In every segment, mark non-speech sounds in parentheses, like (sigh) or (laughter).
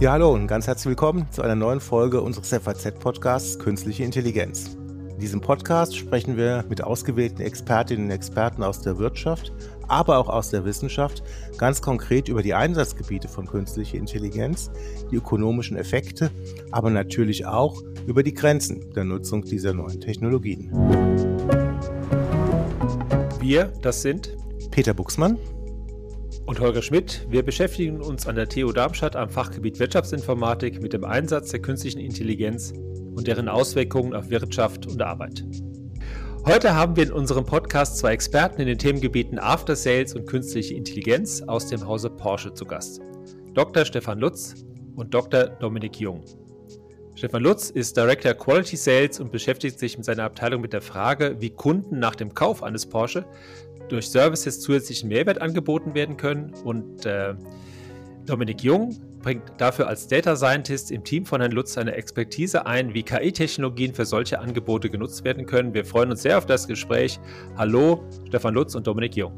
Ja, hallo und ganz herzlich willkommen zu einer neuen Folge unseres FAZ-Podcasts Künstliche Intelligenz. In diesem Podcast sprechen wir mit ausgewählten Expertinnen und Experten aus der Wirtschaft, aber auch aus der Wissenschaft ganz konkret über die Einsatzgebiete von künstlicher Intelligenz, die ökonomischen Effekte, aber natürlich auch über die Grenzen der Nutzung dieser neuen Technologien. Wir, das sind Peter Buchsmann und Holger Schmidt. Wir beschäftigen uns an der TU Darmstadt am Fachgebiet Wirtschaftsinformatik mit dem Einsatz der künstlichen Intelligenz und deren Auswirkungen auf Wirtschaft und Arbeit. Heute haben wir in unserem Podcast zwei Experten in den Themengebieten After Sales und künstliche Intelligenz aus dem Hause Porsche zu Gast. Dr. Stefan Lutz und Dr. Dominik Jung. Stefan Lutz ist Director Quality Sales und beschäftigt sich mit seiner Abteilung mit der Frage, wie Kunden nach dem Kauf eines Porsche durch Services zusätzlichen Mehrwert angeboten werden können. Und äh, Dominik Jung bringt dafür als Data Scientist im Team von Herrn Lutz eine Expertise ein, wie KI-Technologien für solche Angebote genutzt werden können. Wir freuen uns sehr auf das Gespräch. Hallo, Stefan Lutz und Dominik Jung.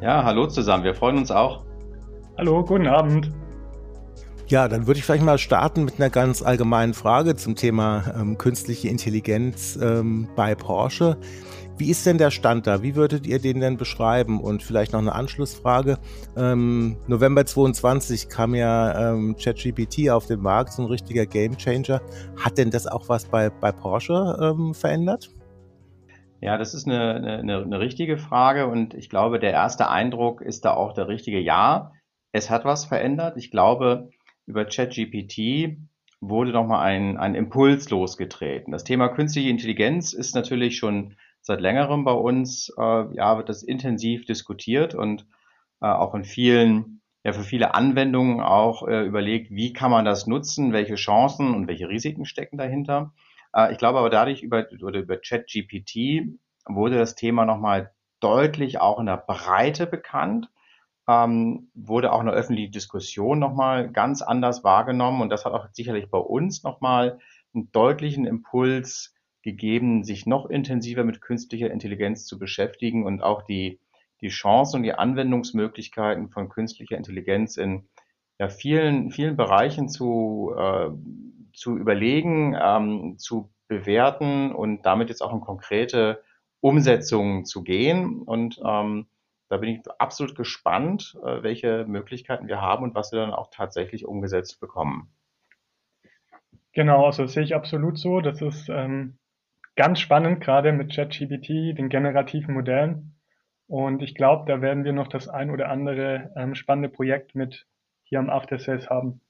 Ja, hallo zusammen. Wir freuen uns auch. Hallo, guten Abend. Ja, dann würde ich vielleicht mal starten mit einer ganz allgemeinen Frage zum Thema ähm, künstliche Intelligenz ähm, bei Porsche. Wie ist denn der Stand da? Wie würdet ihr den denn beschreiben? Und vielleicht noch eine Anschlussfrage. Ähm, November 22 kam ja ähm, ChatGPT auf den Markt, so ein richtiger Gamechanger. Hat denn das auch was bei, bei Porsche ähm, verändert? Ja, das ist eine, eine, eine richtige Frage und ich glaube, der erste Eindruck ist da auch der richtige Ja. Es hat was verändert. Ich glaube, über ChatGPT wurde nochmal ein, ein Impuls losgetreten. Das Thema künstliche Intelligenz ist natürlich schon seit längerem bei uns, äh, ja, wird das intensiv diskutiert und äh, auch in vielen, ja, für viele Anwendungen auch äh, überlegt, wie kann man das nutzen, welche Chancen und welche Risiken stecken dahinter. Äh, ich glaube aber dadurch über, oder über ChatGPT wurde das Thema nochmal deutlich auch in der Breite bekannt, ähm, wurde auch eine öffentliche Diskussion nochmal ganz anders wahrgenommen und das hat auch sicherlich bei uns nochmal einen deutlichen Impuls gegeben, sich noch intensiver mit künstlicher Intelligenz zu beschäftigen und auch die, die Chancen und die Anwendungsmöglichkeiten von künstlicher Intelligenz in ja, vielen, vielen Bereichen zu, äh, zu überlegen, ähm, zu bewerten und damit jetzt auch in konkrete Umsetzungen zu gehen. Und ähm, da bin ich absolut gespannt, äh, welche Möglichkeiten wir haben und was wir dann auch tatsächlich umgesetzt bekommen. Genau, also sehe ich absolut so. Das ist ähm, ganz spannend, gerade mit ChatGPT, den generativen Modellen. Und ich glaube, da werden wir noch das ein oder andere ähm, spannende Projekt mit hier am After Sales haben.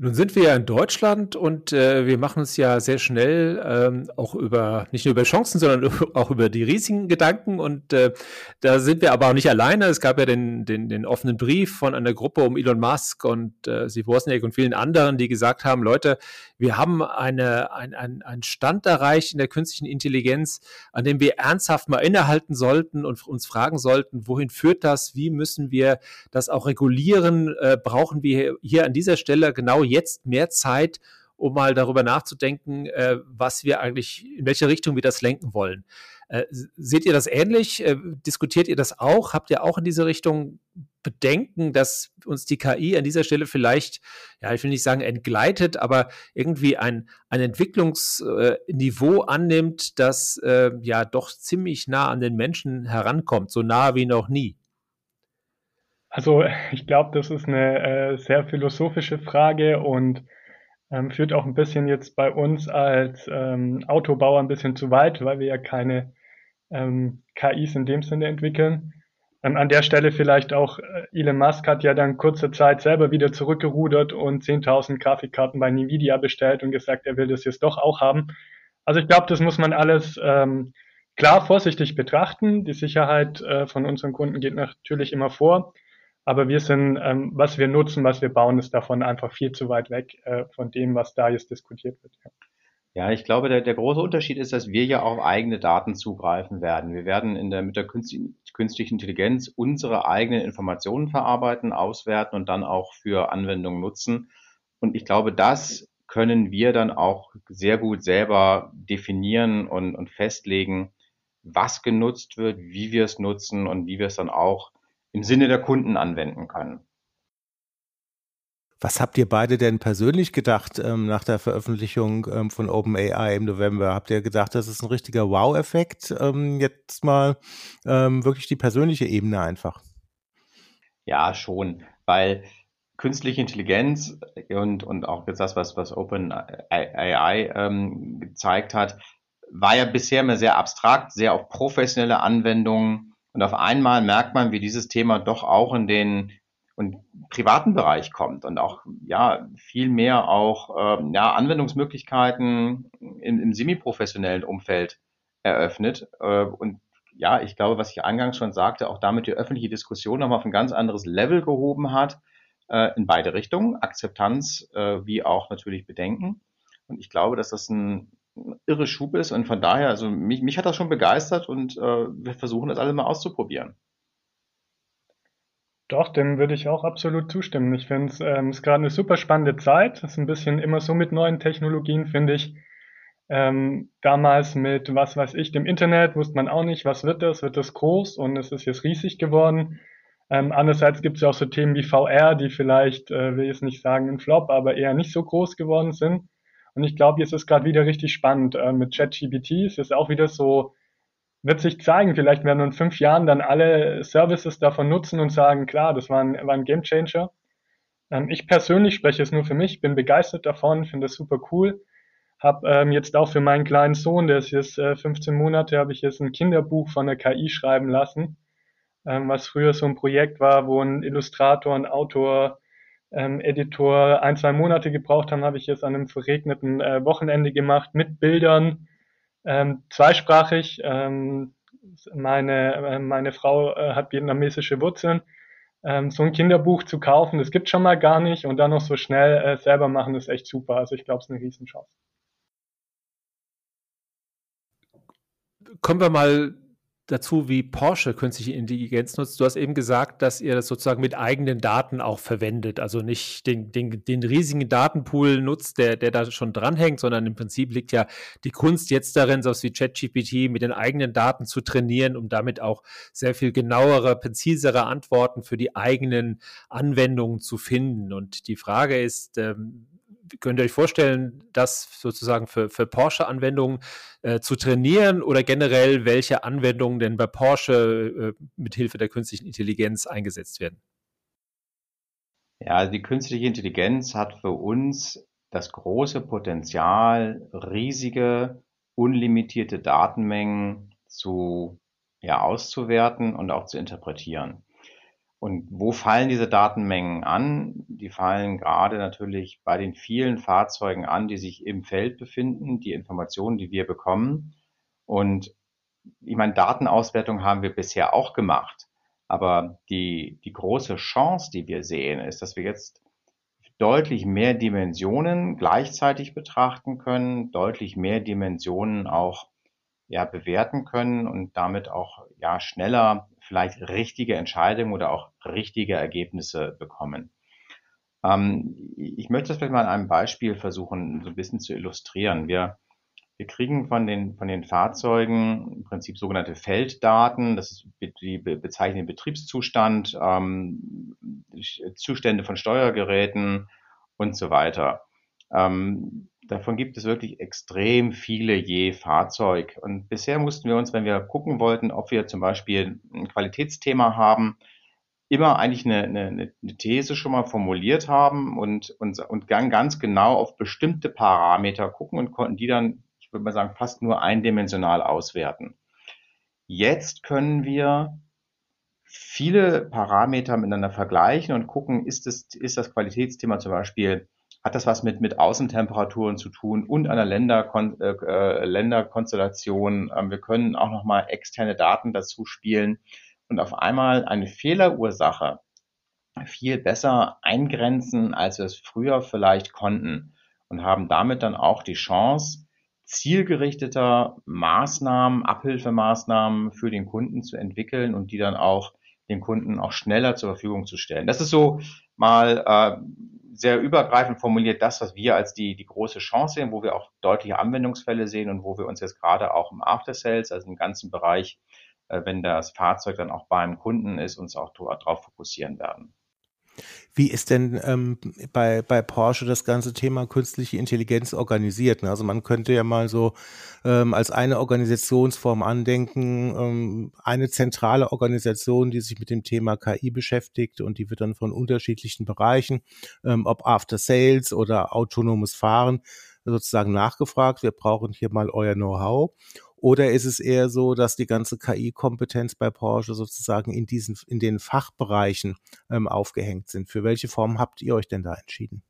Nun sind wir ja in Deutschland und äh, wir machen uns ja sehr schnell ähm, auch über, nicht nur über Chancen, sondern (laughs) auch über die Risiken Gedanken. Und äh, da sind wir aber auch nicht alleine. Es gab ja den, den, den offenen Brief von einer Gruppe um Elon Musk und äh, Wozniak und vielen anderen, die gesagt haben, Leute, wir haben eine, ein, ein, einen Stand erreicht in der künstlichen Intelligenz, an dem wir ernsthaft mal innehalten sollten und uns fragen sollten, wohin führt das? Wie müssen wir das auch regulieren? Äh, brauchen wir hier an dieser Stelle genau jetzt mehr Zeit, um mal darüber nachzudenken, äh, was wir eigentlich, in welche Richtung wir das lenken wollen. Äh, seht ihr das ähnlich? Äh, diskutiert ihr das auch? Habt ihr auch in diese Richtung Bedenken, dass uns die KI an dieser Stelle vielleicht, ja, ich will nicht sagen entgleitet, aber irgendwie ein, ein Entwicklungsniveau annimmt, das äh, ja doch ziemlich nah an den Menschen herankommt, so nah wie noch nie? Also (laughs) ich glaube, das ist eine äh, sehr philosophische Frage und ähm, führt auch ein bisschen jetzt bei uns als ähm, Autobauer ein bisschen zu weit, weil wir ja keine ähm, KIs in dem Sinne entwickeln. Ähm, an der Stelle vielleicht auch, äh, Elon Musk hat ja dann kurze Zeit selber wieder zurückgerudert und 10.000 Grafikkarten bei Nvidia bestellt und gesagt, er will das jetzt doch auch haben. Also ich glaube, das muss man alles ähm, klar vorsichtig betrachten. Die Sicherheit äh, von unseren Kunden geht natürlich immer vor. Aber wir sind, ähm, was wir nutzen, was wir bauen, ist davon einfach viel zu weit weg äh, von dem, was da jetzt diskutiert wird. Ja. Ja, ich glaube, der, der große Unterschied ist, dass wir ja auf eigene Daten zugreifen werden. Wir werden in der, mit der künstlichen Intelligenz unsere eigenen Informationen verarbeiten, auswerten und dann auch für Anwendungen nutzen. Und ich glaube, das können wir dann auch sehr gut selber definieren und, und festlegen, was genutzt wird, wie wir es nutzen und wie wir es dann auch im Sinne der Kunden anwenden können. Was habt ihr beide denn persönlich gedacht ähm, nach der Veröffentlichung ähm, von OpenAI im November? Habt ihr gedacht, das ist ein richtiger Wow-Effekt? Ähm, jetzt mal ähm, wirklich die persönliche Ebene einfach. Ja, schon, weil künstliche Intelligenz und, und auch jetzt das, was, was OpenAI ähm, gezeigt hat, war ja bisher immer sehr abstrakt, sehr auf professionelle Anwendungen. Und auf einmal merkt man, wie dieses Thema doch auch in den und privaten Bereich kommt und auch ja viel mehr auch ähm, ja, Anwendungsmöglichkeiten im, im semi-professionellen Umfeld eröffnet. Äh, und ja, ich glaube, was ich eingangs schon sagte, auch damit die öffentliche Diskussion nochmal auf ein ganz anderes Level gehoben hat, äh, in beide Richtungen, Akzeptanz äh, wie auch natürlich Bedenken. Und ich glaube, dass das ein irre Schub ist und von daher, also mich, mich hat das schon begeistert und äh, wir versuchen das alle mal auszuprobieren. Doch, dem würde ich auch absolut zustimmen. Ich finde es ähm, ist gerade eine super spannende Zeit. Es ist ein bisschen immer so mit neuen Technologien, finde ich. Ähm, damals mit, was weiß ich, dem Internet wusste man auch nicht, was wird das, wird das groß und es ist jetzt riesig geworden. Ähm, andererseits gibt es ja auch so Themen wie VR, die vielleicht, äh, will ich jetzt nicht sagen ein Flop, aber eher nicht so groß geworden sind. Und ich glaube, jetzt ist gerade wieder richtig spannend. Äh, mit ChatGPT ist es auch wieder so, wird sich zeigen, vielleicht werden in fünf Jahren dann alle Services davon nutzen und sagen, klar, das war ein, war ein Game Changer. Ähm, ich persönlich spreche es nur für mich, bin begeistert davon, finde es super cool. Hab ähm, jetzt auch für meinen kleinen Sohn, der ist jetzt äh, 15 Monate, habe ich jetzt ein Kinderbuch von der KI schreiben lassen ähm, was früher so ein Projekt war, wo ein Illustrator, ein Autor, ähm, Editor ein, zwei Monate gebraucht haben, habe ich jetzt an einem verregneten äh, Wochenende gemacht mit Bildern, ähm, zweisprachig. Ähm, meine, äh, meine Frau äh, hat vietnamesische Wurzeln. Ähm, so ein Kinderbuch zu kaufen, das gibt schon mal gar nicht und dann noch so schnell äh, selber machen, ist echt super. Also ich glaube, es ist eine Riesenchance. Kommen wir mal dazu, wie Porsche künstliche Intelligenz nutzt. Du hast eben gesagt, dass ihr das sozusagen mit eigenen Daten auch verwendet. Also nicht den, den, den riesigen Datenpool nutzt, der, der da schon dranhängt, sondern im Prinzip liegt ja die Kunst jetzt darin, so wie ChatGPT mit den eigenen Daten zu trainieren, um damit auch sehr viel genauere, präzisere Antworten für die eigenen Anwendungen zu finden. Und die Frage ist, ähm, könnt ihr euch vorstellen, das sozusagen für, für Porsche-Anwendungen äh, zu trainieren oder generell, welche Anwendungen denn bei Porsche äh, mit Hilfe der künstlichen Intelligenz eingesetzt werden? Ja, also die künstliche Intelligenz hat für uns das große Potenzial, riesige, unlimitierte Datenmengen zu ja, auszuwerten und auch zu interpretieren. Und wo fallen diese Datenmengen an? Die fallen gerade natürlich bei den vielen Fahrzeugen an, die sich im Feld befinden, die Informationen, die wir bekommen. Und ich meine, Datenauswertung haben wir bisher auch gemacht. Aber die, die große Chance, die wir sehen, ist, dass wir jetzt deutlich mehr Dimensionen gleichzeitig betrachten können, deutlich mehr Dimensionen auch ja, bewerten können und damit auch ja, schneller vielleicht richtige Entscheidungen oder auch richtige Ergebnisse bekommen. Ähm, ich möchte das vielleicht mal an einem Beispiel versuchen, so ein bisschen zu illustrieren. Wir, wir kriegen von den, von den Fahrzeugen im Prinzip sogenannte Felddaten. Das ist, die bezeichnen den Betriebszustand, ähm, Zustände von Steuergeräten und so weiter. Ähm, Davon gibt es wirklich extrem viele je Fahrzeug. Und bisher mussten wir uns, wenn wir gucken wollten, ob wir zum Beispiel ein Qualitätsthema haben, immer eigentlich eine, eine, eine These schon mal formuliert haben und, und, und ganz genau auf bestimmte Parameter gucken und konnten die dann, ich würde mal sagen, fast nur eindimensional auswerten. Jetzt können wir viele Parameter miteinander vergleichen und gucken, ist das, ist das Qualitätsthema zum Beispiel hat das was mit, mit Außentemperaturen zu tun und einer Länderkon äh, äh, Länderkonstellation. Ähm, wir können auch nochmal externe Daten dazu spielen und auf einmal eine Fehlerursache viel besser eingrenzen, als wir es früher vielleicht konnten und haben damit dann auch die Chance, zielgerichteter Maßnahmen, Abhilfemaßnahmen für den Kunden zu entwickeln und die dann auch den Kunden auch schneller zur Verfügung zu stellen. Das ist so mal äh, sehr übergreifend formuliert das, was wir als die, die große Chance sehen, wo wir auch deutliche Anwendungsfälle sehen und wo wir uns jetzt gerade auch im After Sales, also im ganzen Bereich, äh, wenn das Fahrzeug dann auch beim Kunden ist, uns auch darauf fokussieren werden. Wie ist denn ähm, bei, bei Porsche das ganze Thema künstliche Intelligenz organisiert? Also man könnte ja mal so ähm, als eine Organisationsform andenken, ähm, eine zentrale Organisation, die sich mit dem Thema KI beschäftigt und die wird dann von unterschiedlichen Bereichen, ähm, ob After Sales oder autonomes Fahren, sozusagen nachgefragt. Wir brauchen hier mal euer Know-how. Oder ist es eher so, dass die ganze KI-Kompetenz bei Porsche sozusagen in diesen, in den Fachbereichen ähm, aufgehängt sind? Für welche Form habt ihr euch denn da entschieden?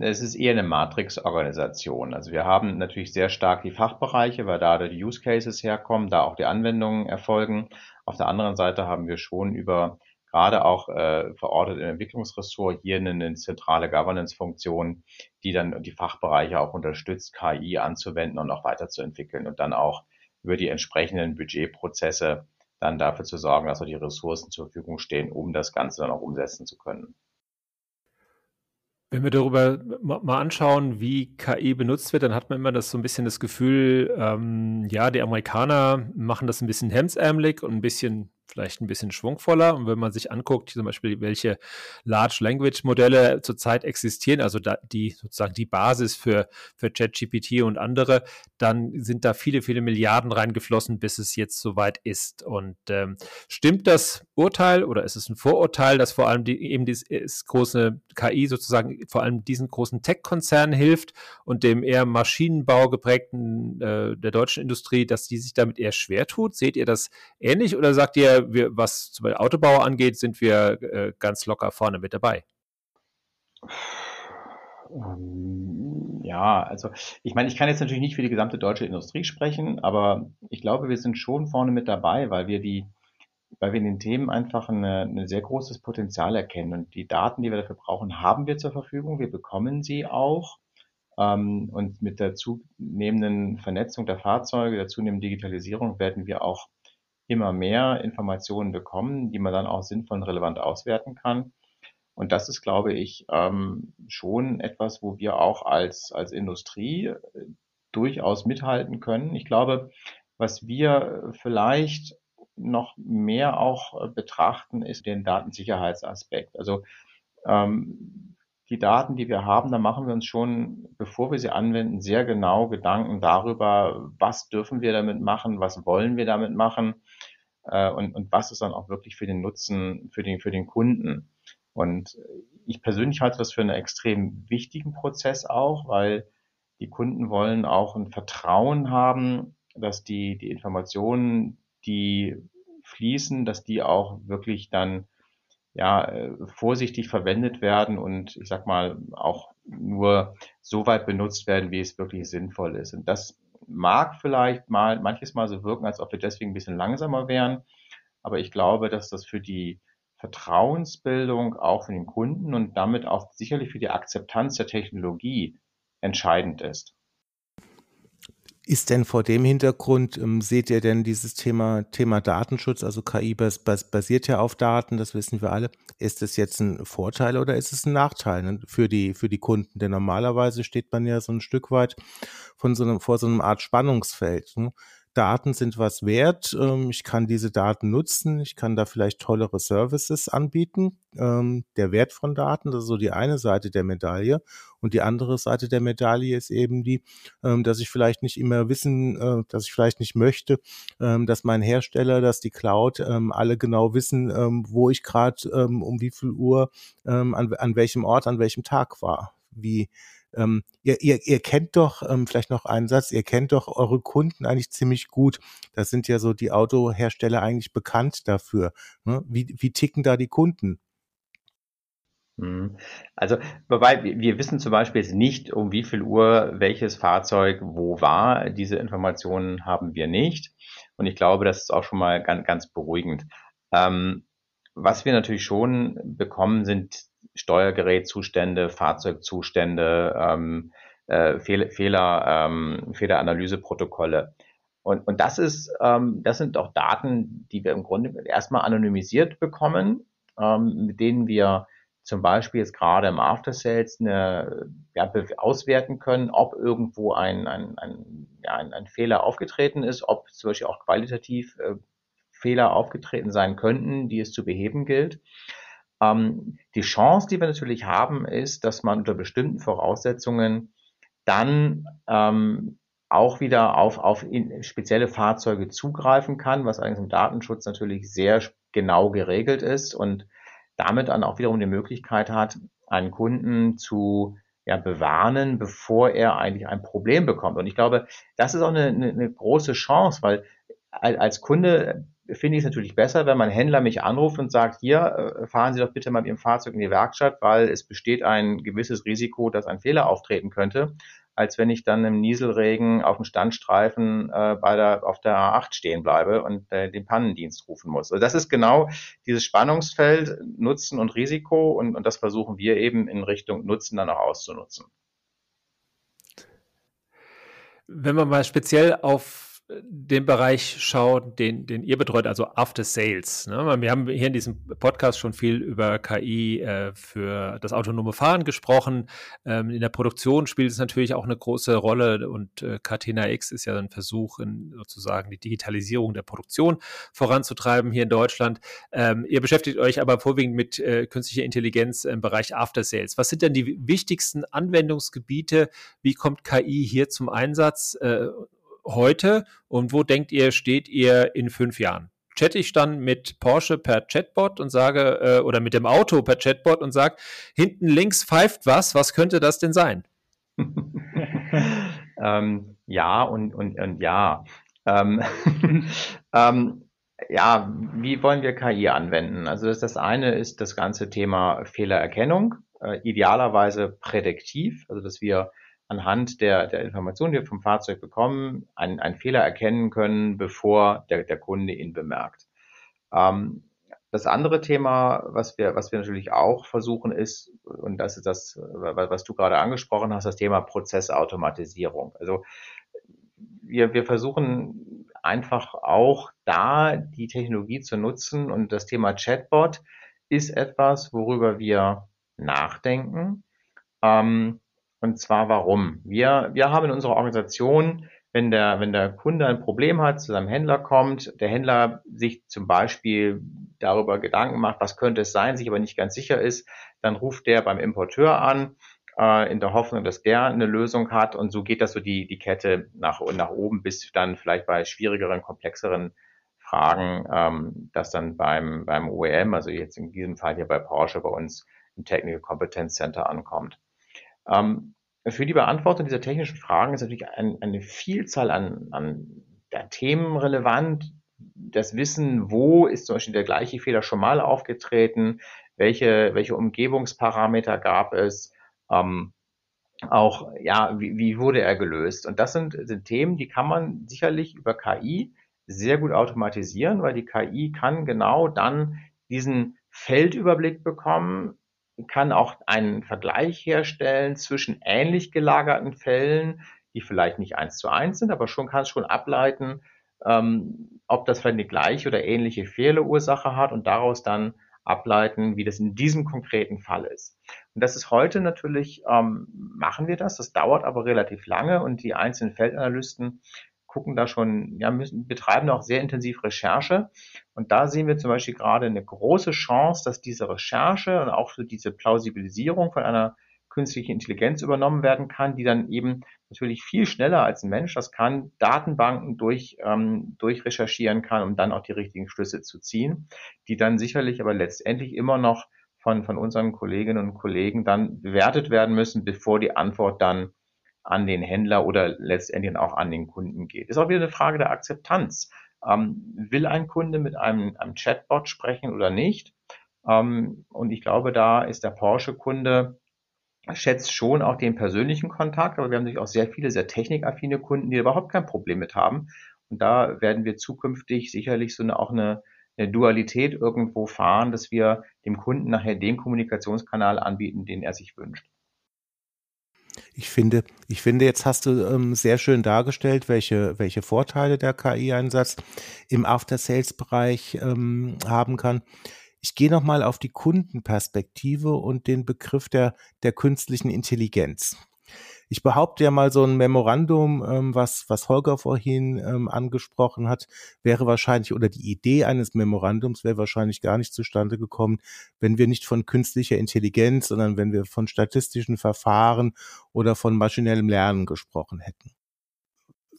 Es ist eher eine Matrix-Organisation. Also wir haben natürlich sehr stark die Fachbereiche, weil da die Use Cases herkommen, da auch die Anwendungen erfolgen. Auf der anderen Seite haben wir schon über gerade auch äh, verortet im Entwicklungsressort hier eine, eine zentrale Governance-Funktion, die dann die Fachbereiche auch unterstützt, KI anzuwenden und auch weiterzuentwickeln und dann auch über die entsprechenden Budgetprozesse dann dafür zu sorgen, dass auch die Ressourcen zur Verfügung stehen, um das Ganze dann auch umsetzen zu können. Wenn wir darüber mal anschauen, wie KI benutzt wird, dann hat man immer das so ein bisschen das Gefühl, ähm, ja, die Amerikaner machen das ein bisschen hemsärmelig und ein bisschen vielleicht ein bisschen schwungvoller. Und wenn man sich anguckt, zum Beispiel, welche Large Language Modelle zurzeit existieren, also da, die sozusagen die Basis für, für ChatGPT und andere, dann sind da viele, viele Milliarden reingeflossen, bis es jetzt soweit ist. Und ähm, stimmt das Urteil oder ist es ein Vorurteil, dass vor allem die, eben dieses große KI sozusagen vor allem diesen großen Tech-Konzernen hilft und dem eher Maschinenbau geprägten äh, der deutschen Industrie, dass die sich damit eher schwer tut? Seht ihr das ähnlich oder sagt ihr, wir, was zum Beispiel Autobauer angeht, sind wir äh, ganz locker vorne mit dabei. Ähm, ja, also ich meine, ich kann jetzt natürlich nicht für die gesamte deutsche Industrie sprechen, aber ich glaube, wir sind schon vorne mit dabei, weil wir die, weil wir in den Themen einfach ein sehr großes Potenzial erkennen. Und die Daten, die wir dafür brauchen, haben wir zur Verfügung. Wir bekommen sie auch. Ähm, und mit der zunehmenden Vernetzung der Fahrzeuge, der zunehmenden Digitalisierung werden wir auch immer mehr Informationen bekommen, die man dann auch sinnvoll und relevant auswerten kann. Und das ist, glaube ich, ähm, schon etwas, wo wir auch als, als Industrie äh, durchaus mithalten können. Ich glaube, was wir vielleicht noch mehr auch äh, betrachten, ist den Datensicherheitsaspekt. Also ähm, die Daten, die wir haben, da machen wir uns schon, bevor wir sie anwenden, sehr genau Gedanken darüber, was dürfen wir damit machen, was wollen wir damit machen äh, und, und was ist dann auch wirklich für den Nutzen, für den, für den Kunden. Und ich persönlich halte das für einen extrem wichtigen Prozess auch, weil die Kunden wollen auch ein Vertrauen haben, dass die, die Informationen, die fließen, dass die auch wirklich dann ja, äh, vorsichtig verwendet werden und ich sag mal auch nur so weit benutzt werden, wie es wirklich sinnvoll ist. Und das mag vielleicht mal manches Mal so wirken, als ob wir deswegen ein bisschen langsamer wären. Aber ich glaube, dass das für die Vertrauensbildung auch für den Kunden und damit auch sicherlich für die Akzeptanz der Technologie entscheidend ist. Ist denn vor dem Hintergrund, ähm, seht ihr denn dieses Thema, Thema Datenschutz, also KI bas, bas, basiert ja auf Daten, das wissen wir alle. Ist es jetzt ein Vorteil oder ist es ein Nachteil ne, für die, für die Kunden? Denn normalerweise steht man ja so ein Stück weit von so einem, vor so einer Art Spannungsfeld. Ne? Daten sind was wert. Ähm, ich kann diese Daten nutzen. Ich kann da vielleicht tollere Services anbieten. Ähm, der Wert von Daten, das ist so die eine Seite der Medaille. Und die andere Seite der Medaille ist eben die, ähm, dass ich vielleicht nicht immer wissen, äh, dass ich vielleicht nicht möchte, dass mein Hersteller, dass die Cloud alle genau wissen, wo ich gerade um wie viel Uhr an, an welchem Ort, an welchem Tag war. Wie, ähm, ihr, ihr, ihr kennt doch, ähm, vielleicht noch einen Satz, ihr kennt doch eure Kunden eigentlich ziemlich gut. Das sind ja so die Autohersteller eigentlich bekannt dafür. Ne? Wie, wie ticken da die Kunden? Mhm. Also, wobei wir wissen zum Beispiel jetzt nicht, um wie viel Uhr welches Fahrzeug wo war. Diese Informationen haben wir nicht. Und ich glaube, das ist auch schon mal ganz, ganz beruhigend. Ähm, was wir natürlich schon bekommen, sind Steuergerätzustände, Fahrzeugzustände, ähm, äh, Fehl Fehler, ähm, Fehleranalyseprotokolle. Und, und das ist, ähm, das sind auch Daten, die wir im Grunde erstmal anonymisiert bekommen, ähm, mit denen wir zum Beispiel jetzt gerade im After Sales eine, ja, auswerten können, ob irgendwo ein, ein, ein, ja, ein, ein Fehler aufgetreten ist, ob zum Beispiel auch qualitativ äh, Fehler aufgetreten sein könnten, die es zu beheben gilt. Ähm, die Chance, die wir natürlich haben, ist, dass man unter bestimmten Voraussetzungen dann ähm, auch wieder auf, auf spezielle Fahrzeuge zugreifen kann, was eigentlich im Datenschutz natürlich sehr genau geregelt ist und damit dann auch wiederum die Möglichkeit hat, einen Kunden zu ja, bewarnen, bevor er eigentlich ein Problem bekommt. Und ich glaube, das ist auch eine, eine, eine große Chance, weil als Kunde finde ich es natürlich besser, wenn mein Händler mich anruft und sagt, hier, äh, fahren Sie doch bitte mal mit Ihrem Fahrzeug in die Werkstatt, weil es besteht ein gewisses Risiko, dass ein Fehler auftreten könnte, als wenn ich dann im Nieselregen auf dem Standstreifen äh, bei der, auf der A8 stehen bleibe und äh, den Pannendienst rufen muss. Also das ist genau dieses Spannungsfeld Nutzen und Risiko und, und das versuchen wir eben in Richtung Nutzen dann auch auszunutzen. Wenn man mal speziell auf den Bereich schaut, den, den ihr betreut, also After Sales. Ne? Wir haben hier in diesem Podcast schon viel über KI äh, für das autonome Fahren gesprochen. Ähm, in der Produktion spielt es natürlich auch eine große Rolle und äh, Catena X ist ja ein Versuch, in, sozusagen die Digitalisierung der Produktion voranzutreiben hier in Deutschland. Ähm, ihr beschäftigt euch aber vorwiegend mit äh, künstlicher Intelligenz im Bereich After Sales. Was sind denn die wichtigsten Anwendungsgebiete? Wie kommt KI hier zum Einsatz? Äh, heute und wo denkt ihr, steht ihr in fünf Jahren? Chatte ich dann mit Porsche per Chatbot und sage, äh, oder mit dem Auto per Chatbot und sage, hinten links pfeift was, was könnte das denn sein? (laughs) ähm, ja und, und, und ja. Ähm, (laughs) ähm, ja, wie wollen wir KI anwenden? Also das, das eine ist das ganze Thema Fehlererkennung, äh, idealerweise prädiktiv, also dass wir anhand der, der Informationen, die wir vom Fahrzeug bekommen, einen, einen Fehler erkennen können, bevor der, der Kunde ihn bemerkt. Ähm, das andere Thema, was wir, was wir natürlich auch versuchen, ist, und das ist das, was du gerade angesprochen hast, das Thema Prozessautomatisierung. Also wir, wir versuchen einfach auch da die Technologie zu nutzen und das Thema Chatbot ist etwas, worüber wir nachdenken. Ähm, und zwar warum? Wir, wir haben in unserer Organisation, wenn der, wenn der Kunde ein Problem hat, zu seinem Händler kommt, der Händler sich zum Beispiel darüber Gedanken macht, was könnte es sein, sich aber nicht ganz sicher ist, dann ruft der beim Importeur an, äh, in der Hoffnung, dass der eine Lösung hat. Und so geht das so die, die Kette nach, nach oben, bis dann vielleicht bei schwierigeren, komplexeren Fragen, ähm, das dann beim, beim OEM, also jetzt in diesem Fall hier bei Porsche bei uns im Technical Competence Center ankommt. Ähm, für die Beantwortung dieser technischen Fragen ist natürlich ein, eine Vielzahl an, an Themen relevant. Das Wissen, wo ist zum Beispiel der gleiche Fehler schon mal aufgetreten, welche, welche Umgebungsparameter gab es, ähm, auch, ja, wie, wie wurde er gelöst? Und das sind, sind Themen, die kann man sicherlich über KI sehr gut automatisieren, weil die KI kann genau dann diesen Feldüberblick bekommen, kann auch einen Vergleich herstellen zwischen ähnlich gelagerten Fällen, die vielleicht nicht eins zu eins sind, aber schon kann es schon ableiten, ähm, ob das vielleicht eine gleiche oder ähnliche Fehlerursache hat und daraus dann ableiten, wie das in diesem konkreten Fall ist. Und das ist heute natürlich, ähm, machen wir das, das dauert aber relativ lange und die einzelnen Feldanalysten gucken da schon, ja, müssen, betreiben auch sehr intensiv Recherche. Und da sehen wir zum Beispiel gerade eine große Chance, dass diese Recherche und auch für diese Plausibilisierung von einer künstlichen Intelligenz übernommen werden kann, die dann eben natürlich viel schneller als ein Mensch das kann, Datenbanken durch, ähm, durchrecherchieren kann, um dann auch die richtigen Schlüsse zu ziehen, die dann sicherlich aber letztendlich immer noch von, von unseren Kolleginnen und Kollegen dann bewertet werden müssen, bevor die Antwort dann an den Händler oder letztendlich auch an den Kunden geht. Ist auch wieder eine Frage der Akzeptanz. Ähm, will ein Kunde mit einem, einem Chatbot sprechen oder nicht? Ähm, und ich glaube, da ist der Porsche-Kunde schätzt schon auch den persönlichen Kontakt, aber wir haben natürlich auch sehr viele sehr technikaffine Kunden, die überhaupt kein Problem mit haben. Und da werden wir zukünftig sicherlich so eine, auch eine, eine Dualität irgendwo fahren, dass wir dem Kunden nachher den Kommunikationskanal anbieten, den er sich wünscht. Ich finde, ich finde, jetzt hast du ähm, sehr schön dargestellt, welche, welche Vorteile der KI-Einsatz im After-Sales-Bereich ähm, haben kann. Ich gehe nochmal auf die Kundenperspektive und den Begriff der, der künstlichen Intelligenz. Ich behaupte ja mal, so ein Memorandum, ähm, was, was Holger vorhin ähm, angesprochen hat, wäre wahrscheinlich, oder die Idee eines Memorandums wäre wahrscheinlich gar nicht zustande gekommen, wenn wir nicht von künstlicher Intelligenz, sondern wenn wir von statistischen Verfahren oder von maschinellem Lernen gesprochen hätten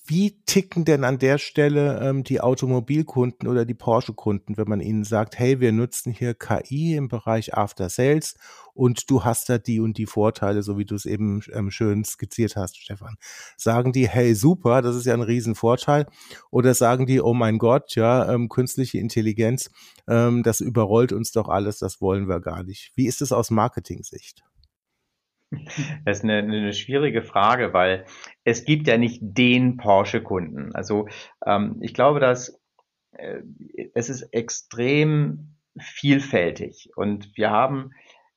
wie ticken denn an der Stelle ähm, die Automobilkunden oder die Porsche-Kunden, wenn man ihnen sagt, hey, wir nutzen hier KI im Bereich After Sales und du hast da die und die Vorteile, so wie du es eben ähm, schön skizziert hast, Stefan. Sagen die, hey, super, das ist ja ein Riesenvorteil. Oder sagen die, oh mein Gott, ja, ähm, künstliche Intelligenz, ähm, das überrollt uns doch alles, das wollen wir gar nicht. Wie ist es aus Marketing-Sicht? Das ist eine, eine schwierige Frage, weil es gibt ja nicht den Porsche-Kunden. Also ähm, ich glaube, dass äh, es ist extrem vielfältig und wir haben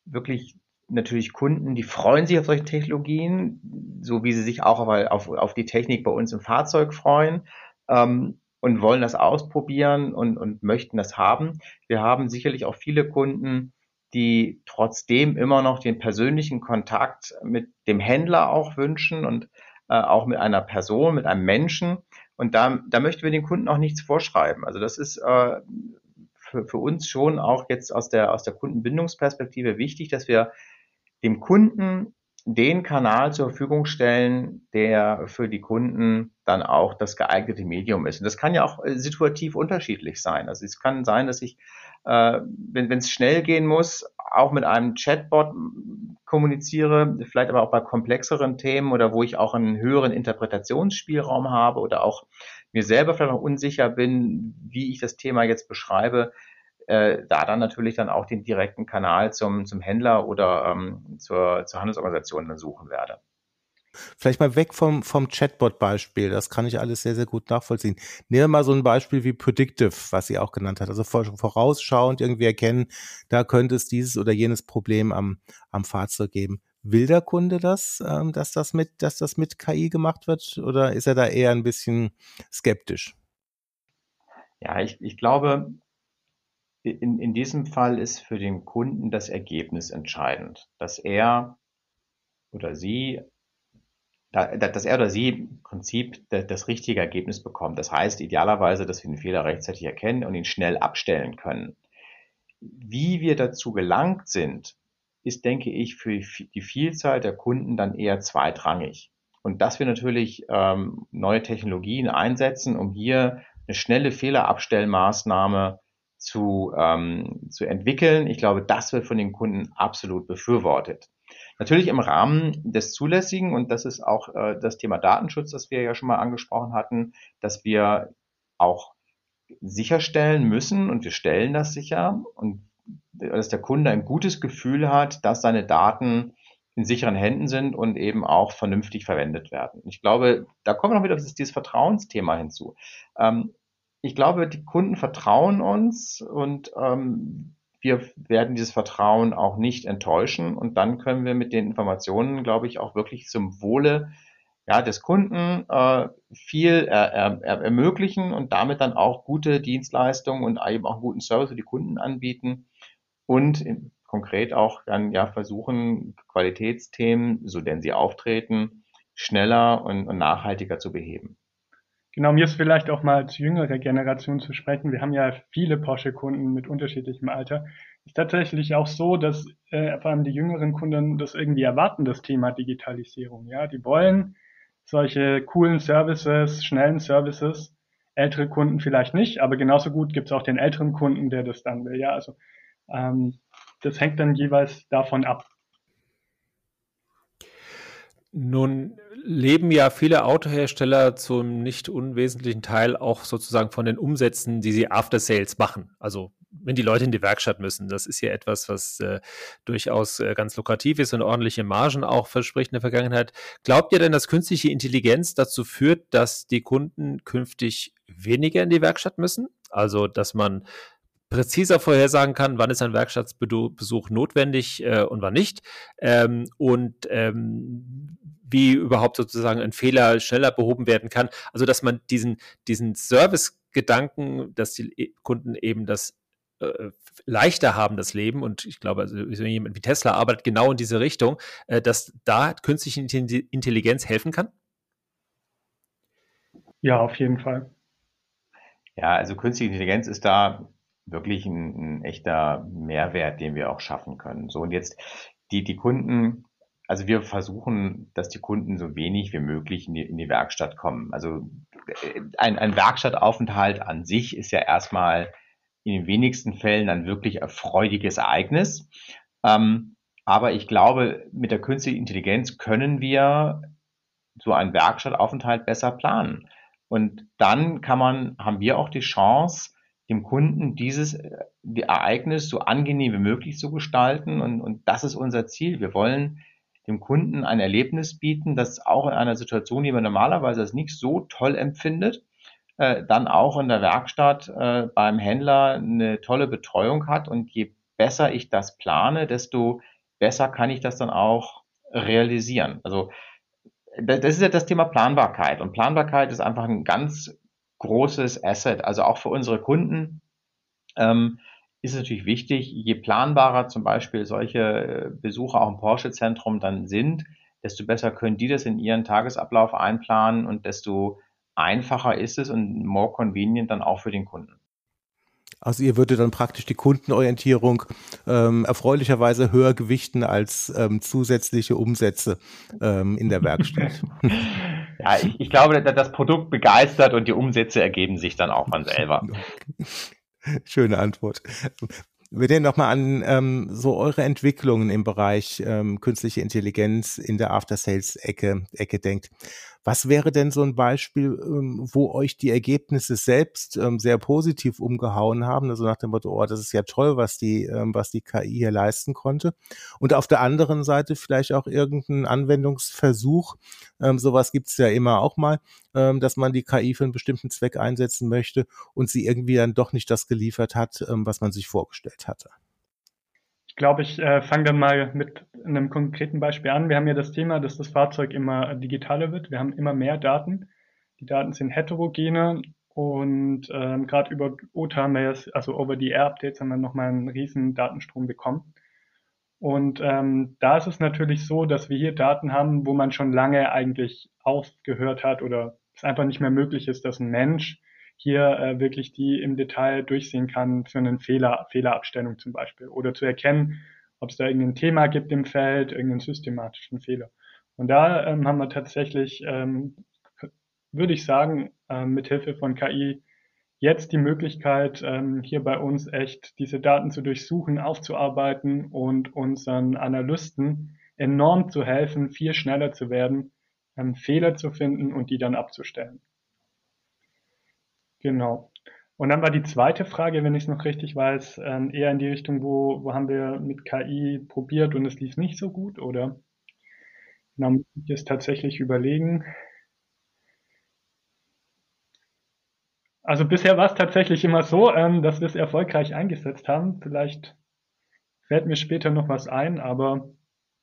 wirklich natürlich Kunden, die freuen sich auf solche Technologien, so wie sie sich auch auf, auf, auf die Technik bei uns im Fahrzeug freuen. Ähm, und wollen das ausprobieren und, und möchten das haben. Wir haben sicherlich auch viele Kunden, die trotzdem immer noch den persönlichen Kontakt mit dem Händler auch wünschen und äh, auch mit einer Person, mit einem Menschen. Und da, da möchten wir den Kunden auch nichts vorschreiben. Also das ist äh, für, für uns schon auch jetzt aus der, aus der Kundenbindungsperspektive wichtig, dass wir dem Kunden den Kanal zur Verfügung stellen, der für die Kunden dann auch das geeignete Medium ist. Und das kann ja auch äh, situativ unterschiedlich sein. Also es kann sein, dass ich äh, wenn es schnell gehen muss, auch mit einem Chatbot kommuniziere, vielleicht aber auch bei komplexeren Themen oder wo ich auch einen höheren Interpretationsspielraum habe oder auch mir selber vielleicht noch unsicher bin, wie ich das Thema jetzt beschreibe, äh, da dann natürlich dann auch den direkten Kanal zum, zum Händler oder ähm, zur, zur Handelsorganisation dann suchen werde. Vielleicht mal weg vom, vom Chatbot-Beispiel. Das kann ich alles sehr, sehr gut nachvollziehen. Nehmen wir mal so ein Beispiel wie Predictive, was sie auch genannt hat. Also vorausschauend irgendwie erkennen, da könnte es dieses oder jenes Problem am, am Fahrzeug geben. Will der Kunde das, ähm, dass das mit, dass das mit KI gemacht wird? Oder ist er da eher ein bisschen skeptisch? Ja, ich, ich glaube, in, in diesem Fall ist für den Kunden das Ergebnis entscheidend, dass er oder sie dass er oder sie im Prinzip das richtige Ergebnis bekommt. Das heißt idealerweise, dass wir den Fehler rechtzeitig erkennen und ihn schnell abstellen können. Wie wir dazu gelangt sind, ist, denke ich, für die Vielzahl der Kunden dann eher zweitrangig. Und dass wir natürlich ähm, neue Technologien einsetzen, um hier eine schnelle Fehlerabstellmaßnahme zu, ähm, zu entwickeln, ich glaube, das wird von den Kunden absolut befürwortet. Natürlich im Rahmen des Zulässigen, und das ist auch äh, das Thema Datenschutz, das wir ja schon mal angesprochen hatten, dass wir auch sicherstellen müssen, und wir stellen das sicher, und dass der Kunde ein gutes Gefühl hat, dass seine Daten in sicheren Händen sind und eben auch vernünftig verwendet werden. Ich glaube, da wir noch wieder dieses Vertrauensthema hinzu. Ähm, ich glaube, die Kunden vertrauen uns und ähm, wir werden dieses Vertrauen auch nicht enttäuschen und dann können wir mit den Informationen, glaube ich, auch wirklich zum Wohle ja, des Kunden äh, viel er, er, ermöglichen und damit dann auch gute Dienstleistungen und eben auch guten Service für die Kunden anbieten und in, konkret auch dann ja versuchen, Qualitätsthemen, so denn sie auftreten, schneller und, und nachhaltiger zu beheben. Genau, mir ist vielleicht auch mal als jüngere Generation zu sprechen. Wir haben ja viele Porsche-Kunden mit unterschiedlichem Alter. Ist tatsächlich auch so, dass äh, vor allem die jüngeren Kunden das irgendwie erwarten, das Thema Digitalisierung. Ja, die wollen solche coolen Services, schnellen Services. Ältere Kunden vielleicht nicht, aber genauso gut gibt es auch den älteren Kunden, der das dann will. Ja, also ähm, das hängt dann jeweils davon ab. Nun leben ja viele Autohersteller zum nicht unwesentlichen Teil auch sozusagen von den Umsätzen, die sie after Sales machen. Also wenn die Leute in die Werkstatt müssen. Das ist ja etwas, was äh, durchaus äh, ganz lukrativ ist und ordentliche Margen auch verspricht in der Vergangenheit. Glaubt ihr denn, dass künstliche Intelligenz dazu führt, dass die Kunden künftig weniger in die Werkstatt müssen? Also, dass man präziser vorhersagen kann, wann ist ein Werkstattbesuch notwendig äh, und wann nicht. Ähm, und ähm, wie überhaupt sozusagen ein Fehler schneller behoben werden kann. Also dass man diesen, diesen Service-Gedanken, dass die Kunden eben das äh, leichter haben, das Leben. Und ich glaube, also jemand wie Tesla arbeitet genau in diese Richtung, äh, dass da künstliche Intelligenz helfen kann? Ja, auf jeden Fall. Ja, also künstliche Intelligenz ist da wirklich ein, ein echter Mehrwert, den wir auch schaffen können. So, und jetzt die, die Kunden, also wir versuchen, dass die Kunden so wenig wie möglich in die, in die Werkstatt kommen. Also äh, ein, ein Werkstattaufenthalt an sich ist ja erstmal in den wenigsten Fällen ein wirklich erfreuliches Ereignis. Ähm, aber ich glaube, mit der künstlichen Intelligenz können wir so einen Werkstattaufenthalt besser planen. Und dann kann man, haben wir auch die Chance, dem Kunden dieses die Ereignis so angenehm wie möglich zu gestalten. Und, und das ist unser Ziel. Wir wollen dem Kunden ein Erlebnis bieten, das auch in einer Situation, die man normalerweise als nicht so toll empfindet, äh, dann auch in der Werkstatt äh, beim Händler eine tolle Betreuung hat. Und je besser ich das plane, desto besser kann ich das dann auch realisieren. Also das ist ja das Thema Planbarkeit. Und Planbarkeit ist einfach ein ganz großes Asset. Also auch für unsere Kunden ähm, ist es natürlich wichtig, je planbarer zum Beispiel solche äh, Besucher auch im Porsche-Zentrum dann sind, desto besser können die das in ihren Tagesablauf einplanen und desto einfacher ist es und more convenient dann auch für den Kunden. Also ihr würdet dann praktisch die Kundenorientierung ähm, erfreulicherweise höher gewichten als ähm, zusätzliche Umsätze ähm, in der Werkstatt. (laughs) ja, ich, ich glaube, das Produkt begeistert und die Umsätze ergeben sich dann auch von selber. (laughs) Schöne Antwort. Wenn ihr nochmal an ähm, so eure Entwicklungen im Bereich ähm, künstliche Intelligenz in der After-Sales-Ecke Ecke denkt, was wäre denn so ein Beispiel, ähm, wo euch die Ergebnisse selbst ähm, sehr positiv umgehauen haben? Also nach dem Motto, oh, das ist ja toll, was die, ähm, was die KI hier leisten konnte. Und auf der anderen Seite vielleicht auch irgendein Anwendungsversuch. sowas gibt's ja immer auch mal, dass man die KI für einen bestimmten Zweck einsetzen möchte und sie irgendwie dann doch nicht das geliefert hat, was man sich vorgestellt hatte. Glaube, ich äh, fange dann mal mit einem konkreten Beispiel an. Wir haben ja das Thema, dass das Fahrzeug immer digitaler wird. Wir haben immer mehr Daten. Die Daten sind heterogener und ähm, gerade über OTA haben wir jetzt, also over the Air Updates haben wir nochmal einen riesen Datenstrom bekommen. Und ähm, da ist es natürlich so, dass wir hier Daten haben, wo man schon lange eigentlich aufgehört hat oder es einfach nicht mehr möglich ist, dass ein Mensch hier äh, wirklich die im Detail durchsehen kann für einen Fehler, Fehlerabstellung zum Beispiel oder zu erkennen, ob es da irgendein Thema gibt im Feld, irgendeinen systematischen Fehler. Und da ähm, haben wir tatsächlich, ähm, würde ich sagen, ähm, mit Hilfe von KI jetzt die Möglichkeit, ähm, hier bei uns echt diese Daten zu durchsuchen, aufzuarbeiten und unseren Analysten enorm zu helfen, viel schneller zu werden, ähm, Fehler zu finden und die dann abzustellen. Genau. Und dann war die zweite Frage, wenn ich es noch richtig weiß, ähm, eher in die Richtung, wo, wo haben wir mit KI probiert und es lief nicht so gut, oder? Dann muss ich es tatsächlich überlegen. Also bisher war es tatsächlich immer so, ähm, dass wir es erfolgreich eingesetzt haben. Vielleicht fällt mir später noch was ein, aber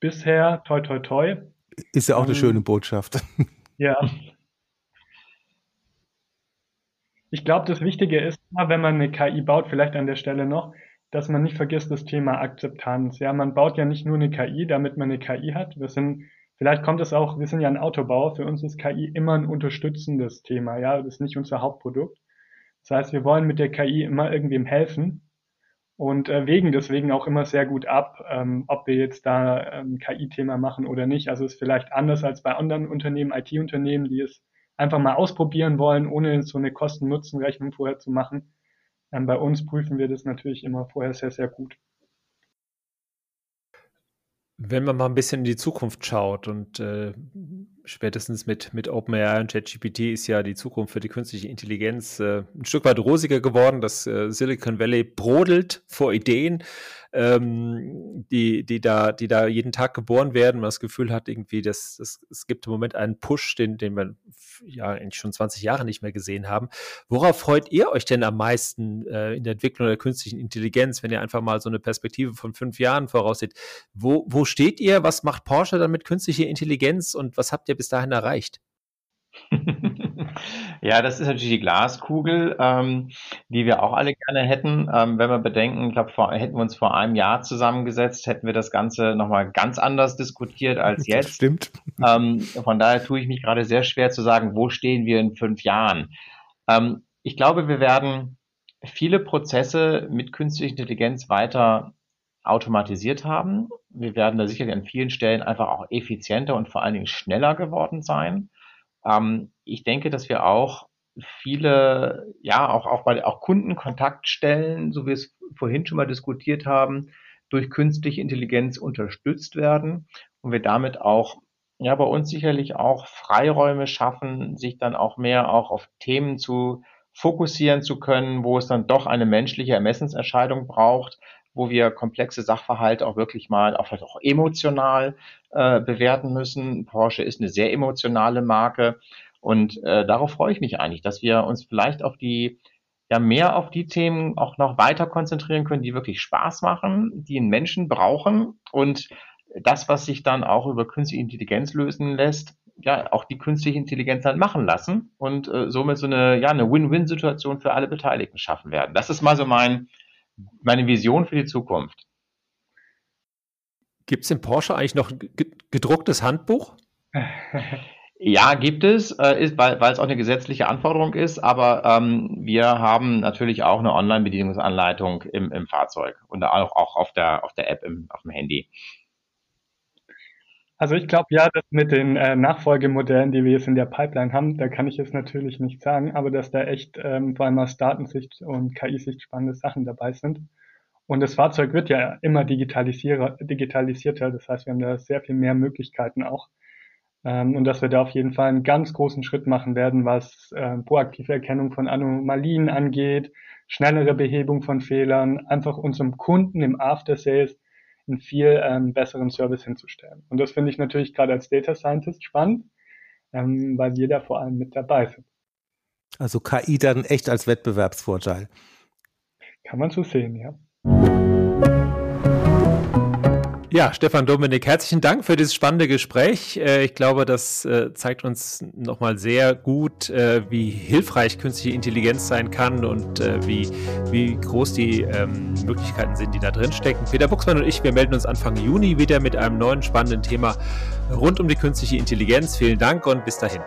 bisher toi toi toi. Ist ja auch eine ähm, schöne Botschaft. Ja, (laughs) Ich glaube, das Wichtige ist, wenn man eine KI baut, vielleicht an der Stelle noch, dass man nicht vergisst das Thema Akzeptanz. Ja, man baut ja nicht nur eine KI, damit man eine KI hat. Wir sind, vielleicht kommt es auch, wir sind ja ein Autobauer, für uns ist KI immer ein unterstützendes Thema. Ja, das ist nicht unser Hauptprodukt. Das heißt, wir wollen mit der KI immer irgendwem helfen und äh, wägen deswegen auch immer sehr gut ab, ähm, ob wir jetzt da ein ähm, KI-Thema machen oder nicht. Also ist vielleicht anders als bei anderen Unternehmen, IT-Unternehmen, die es einfach mal ausprobieren wollen, ohne so eine Kosten-Nutzen-Rechnung vorher zu machen. Ähm, bei uns prüfen wir das natürlich immer vorher sehr, sehr gut. Wenn man mal ein bisschen in die Zukunft schaut und äh, spätestens mit, mit OpenAI und ChatGPT ist ja die Zukunft für die künstliche Intelligenz äh, ein Stück weit rosiger geworden. Das äh, Silicon Valley brodelt vor Ideen ähm, die, die, da, die da jeden Tag geboren werden. Man das Gefühl hat, irgendwie, dass, dass es gibt im Moment einen Push, den, den wir ja eigentlich schon 20 Jahre nicht mehr gesehen haben. Worauf freut ihr euch denn am meisten äh, in der Entwicklung der künstlichen Intelligenz, wenn ihr einfach mal so eine Perspektive von fünf Jahren voraussieht? Wo, wo steht ihr? Was macht Porsche dann mit künstlicher Intelligenz und was habt ihr bis dahin erreicht? (laughs) Ja, das ist natürlich die Glaskugel, ähm, die wir auch alle gerne hätten. Ähm, wenn wir bedenken, ich glaube, hätten wir uns vor einem Jahr zusammengesetzt, hätten wir das Ganze nochmal ganz anders diskutiert als jetzt. Das stimmt. (laughs) Ähm, von daher tue ich mich gerade sehr schwer zu sagen, wo stehen wir in fünf Jahren. Ähm, ich glaube, wir werden viele Prozesse mit künstlicher Intelligenz weiter automatisiert haben. Wir werden da sicherlich an vielen Stellen einfach auch effizienter und vor allen Dingen schneller geworden sein. Ähm, ich denke, dass wir auch viele, ja, auch, auch bei auch Kundenkontaktstellen, so wie wir es vorhin schon mal diskutiert haben, durch künstliche Intelligenz unterstützt werden und wir damit auch ja bei uns sicherlich auch Freiräume schaffen, sich dann auch mehr auch auf Themen zu fokussieren zu können, wo es dann doch eine menschliche Ermessensentscheidung braucht, wo wir komplexe Sachverhalte auch wirklich mal auch vielleicht auch emotional äh, bewerten müssen. Porsche ist eine sehr emotionale Marke und äh, darauf freue ich mich eigentlich, dass wir uns vielleicht auf die ja mehr auf die Themen auch noch weiter konzentrieren können, die wirklich Spaß machen, die einen Menschen brauchen und das, was sich dann auch über künstliche Intelligenz lösen lässt, ja, auch die künstliche Intelligenz dann machen lassen und äh, somit so eine, ja, eine Win-Win-Situation für alle Beteiligten schaffen werden. Das ist mal so mein, meine Vision für die Zukunft. Gibt es in Porsche eigentlich noch gedrucktes Handbuch? (laughs) Ja, gibt es, äh, ist, weil, weil es auch eine gesetzliche Anforderung ist, aber ähm, wir haben natürlich auch eine Online-Bedienungsanleitung im, im Fahrzeug und auch, auch auf der, auf der App im, auf dem Handy. Also ich glaube ja, dass mit den äh, Nachfolgemodellen, die wir jetzt in der Pipeline haben, da kann ich jetzt natürlich nicht sagen, aber dass da echt ähm, vor allem aus Datensicht und KI-Sicht spannende Sachen dabei sind. Und das Fahrzeug wird ja immer digitalisierter, das heißt, wir haben da sehr viel mehr Möglichkeiten auch. Ähm, und dass wir da auf jeden Fall einen ganz großen Schritt machen werden, was äh, proaktive Erkennung von Anomalien angeht, schnellere Behebung von Fehlern, einfach unserem Kunden im After Sales einen viel ähm, besseren Service hinzustellen. Und das finde ich natürlich gerade als Data Scientist spannend, ähm, weil wir da vor allem mit dabei sind. Also KI dann echt als Wettbewerbsvorteil. Kann man so sehen, ja. Ja, Stefan Dominik, herzlichen Dank für dieses spannende Gespräch. Äh, ich glaube, das äh, zeigt uns nochmal sehr gut, äh, wie hilfreich künstliche Intelligenz sein kann und wie, wie groß die ähm, Möglichkeiten sind, die da drin stecken. Peter Buchsmann und ich, wir melden uns Anfang Juni wieder mit einem neuen spannenden Thema rund um die künstliche Intelligenz. Vielen Dank und bis dahin.